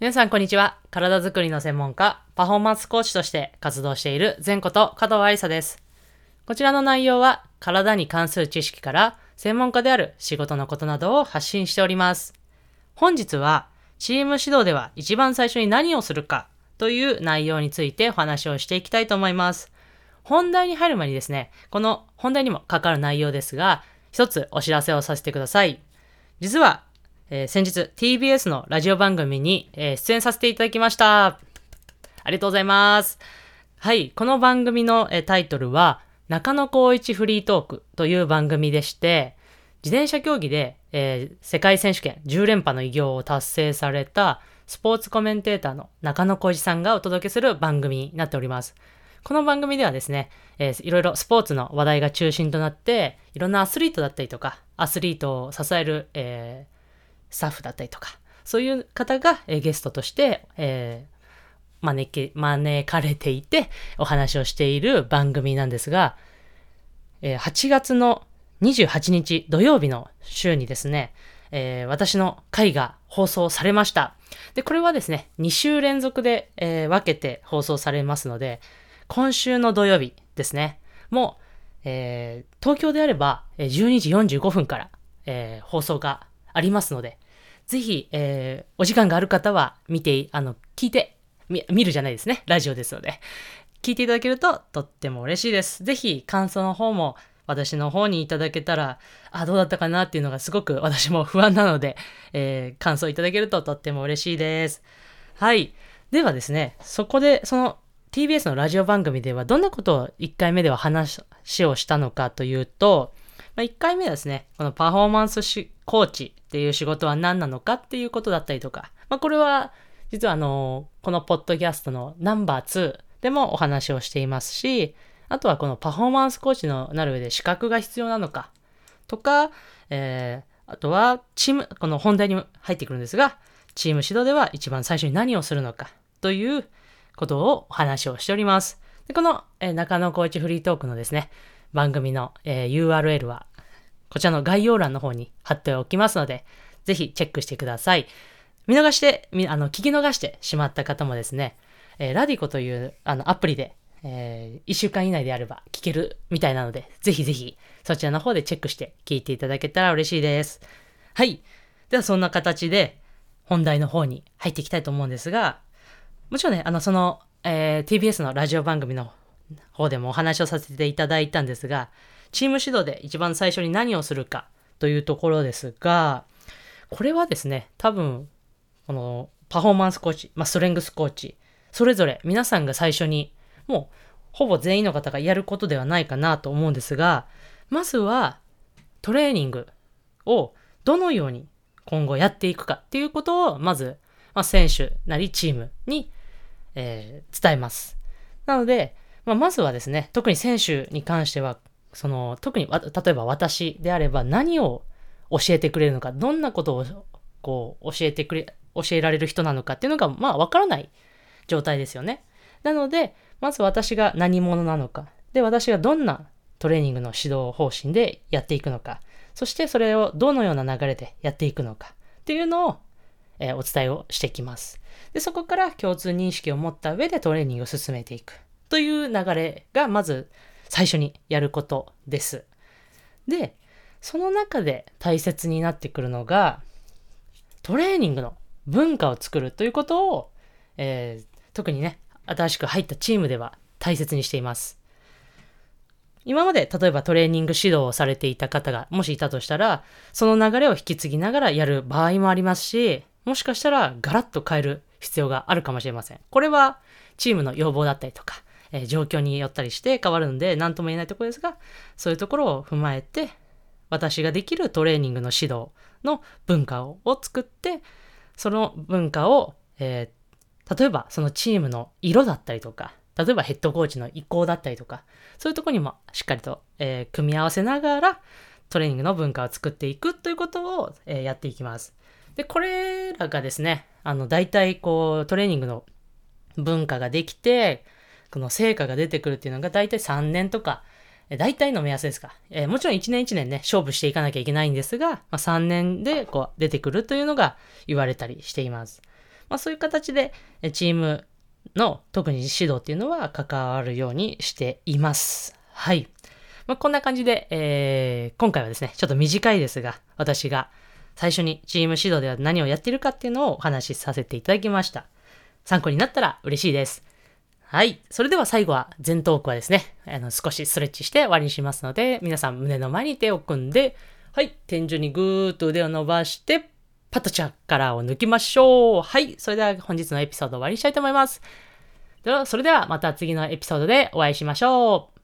皆さん、こんにちは。体づくりの専門家、パフォーマンスコーチとして活動している前こと加藤愛沙です。こちらの内容は、体に関する知識から、専門家である仕事のことなどを発信しております。本日は、チーム指導では一番最初に何をするかという内容についてお話をしていきたいと思います。本題に入る前にですね、この本題にも関わる内容ですが、一つお知らせをさせてください。実は、えー先日 TBS のラジオ番組に、えー出演させていただきました。ありがとうございます。はい、この番組の、えータイトルは、中野光一フリートークという番組でして、自転車競技で、えー世界選手権10連覇の偉業を達成されたスポーツコメンテーターの中野浩一さんがお届けする番組になっております。この番組ではですね、えーいろいろスポーツの話題が中心となって、いろんなアスリートだったりとか、アスリートを支える、えースタッフだったりとか、そういう方が、えゲストとして、えー招き、招かれていて、お話をしている番組なんですが、え8月の28日土曜日の週にですね、えー私の回が放送されました。で、これはですね、2週連続で、えー分けて放送されますので、今週の土曜日ですね、もう、えー東京であれば12時45分から、え放送がありますので、ぜひ、えーお時間がある方は見て、あの、聞いて、見るじゃないですね。ラジオですので。聞いていただけるととっても嬉しいです。ぜひ感想の方も私の方にいただけたら、あ、どうだったかなっていうのがすごく私も不安なので、えー感想いただけるととっても嬉しいです。はい。ではですね、そこで、その TBS のラジオ番組ではどんなことを1回目では話をしたのかというと、まあ、1回目はですね、このパフォーマンスしコーチっていう仕事は何なのかっていうことだったりとか、まあ、これは実はあの、このポッドキャストのナンバー2でもお話をしていますし、あとはこのパフォーマンスコーチのなる上で資格が必要なのか。とか、えー、あとはチーム、この本題に入ってくるんですが、チーム指導では一番最初に何をするのか。ということをお話をしております。でこの、えー中野コーチフリートークのですね、番組の、えー URL はこちらの概要欄の方に貼っておきますので、ぜひチェックしてください。見逃して、あの、聞き逃してしまった方もですね、えーラディコというあのアプリで、え1週間以内であれば聞けるみたいなので、ぜひぜひそちらの方でチェックして聞いていただけたら嬉しいです。はい。ではそんな形で本題の方に入っていきたいと思うんですが、もちろんね、あの、その、えー TBS のラジオ番組の方でもお話をさせていただいたんですが、チーム指導で一番最初に何をするかというところですが、これはですね、多分、このパフォーマンスコーチ、まあ、ストレングスコーチ、それぞれ皆さんが最初に、もうほぼ全員の方がやることではないかなと思うんですが、まずはトレーニングをどのように今後やっていくかっていうことを、まず、まあ、選手なりチームに、えー伝えます。なので、まあ、まずはですね、特に選手に関しては、その、特に、例えば私であれば何を教えてくれるのか、どんなことを、こう、教えてくれ、教えられる人なのかっていうのが、まあ、わからない状態ですよね。なので、まず私が何者なのか、で、私がどんなトレーニングの指導方針でやっていくのか、そしてそれをどのような流れでやっていくのかっていうのを、えーお伝えをしていきます。で、そこから共通認識を持った上でトレーニングを進めていくという流れがまず最初にやることです。で、その中で大切になってくるのがトレーニングの文化を作るということを、えー特にね、新しく入ったチームでは大切にしています。今まで例えばトレーニング指導をされていた方がもしいたとしたら、その流れを引き継ぎながらやる場合もありますし、もしかしたらガラッと変える必要があるかもしれません。これはチームの要望だったりとか、えー状況によったりして変わるので何とも言えないところですが、そういうところを踏まえて、私ができるトレーニングの指導の文化を作って、その文化を、えー例えばそのチームの色だったりとか、例えばヘッドコーチの意向だったりとか、そういうとこにもしっかりと、えー組み合わせながらトレーニングの文化を作っていくということを、えーやっていきます。で、これらがですね、あの、大体こう、トレーニングの文化ができて、この成果が出てくるっていうのが大体3年とか、え大体の目安ですか。えーもちろん1年1年ね、勝負していかなきゃいけないんですが、まあ、3年でこう出てくるというのが言われたりしています。まあ、そういう形でチームの特に指導っていうのは関わるようにしています。はい。まあ、こんな感じで、えー、今回はですね、ちょっと短いですが、私が最初にチーム指導では何をやっているかっていうのをお話しさせていただきました。参考になったら嬉しいです。はい。それでは最後は前頭腔はですね、あの少しストレッチして終わりにしますので、皆さん胸の前に手を組んで、はい。天井にぐーっと腕を伸ばして、パッとチャッカラーを抜きましょう。はい。それでは本日のエピソード終わりにしたいと思います。では、それではまた次のエピソードでお会いしましょう。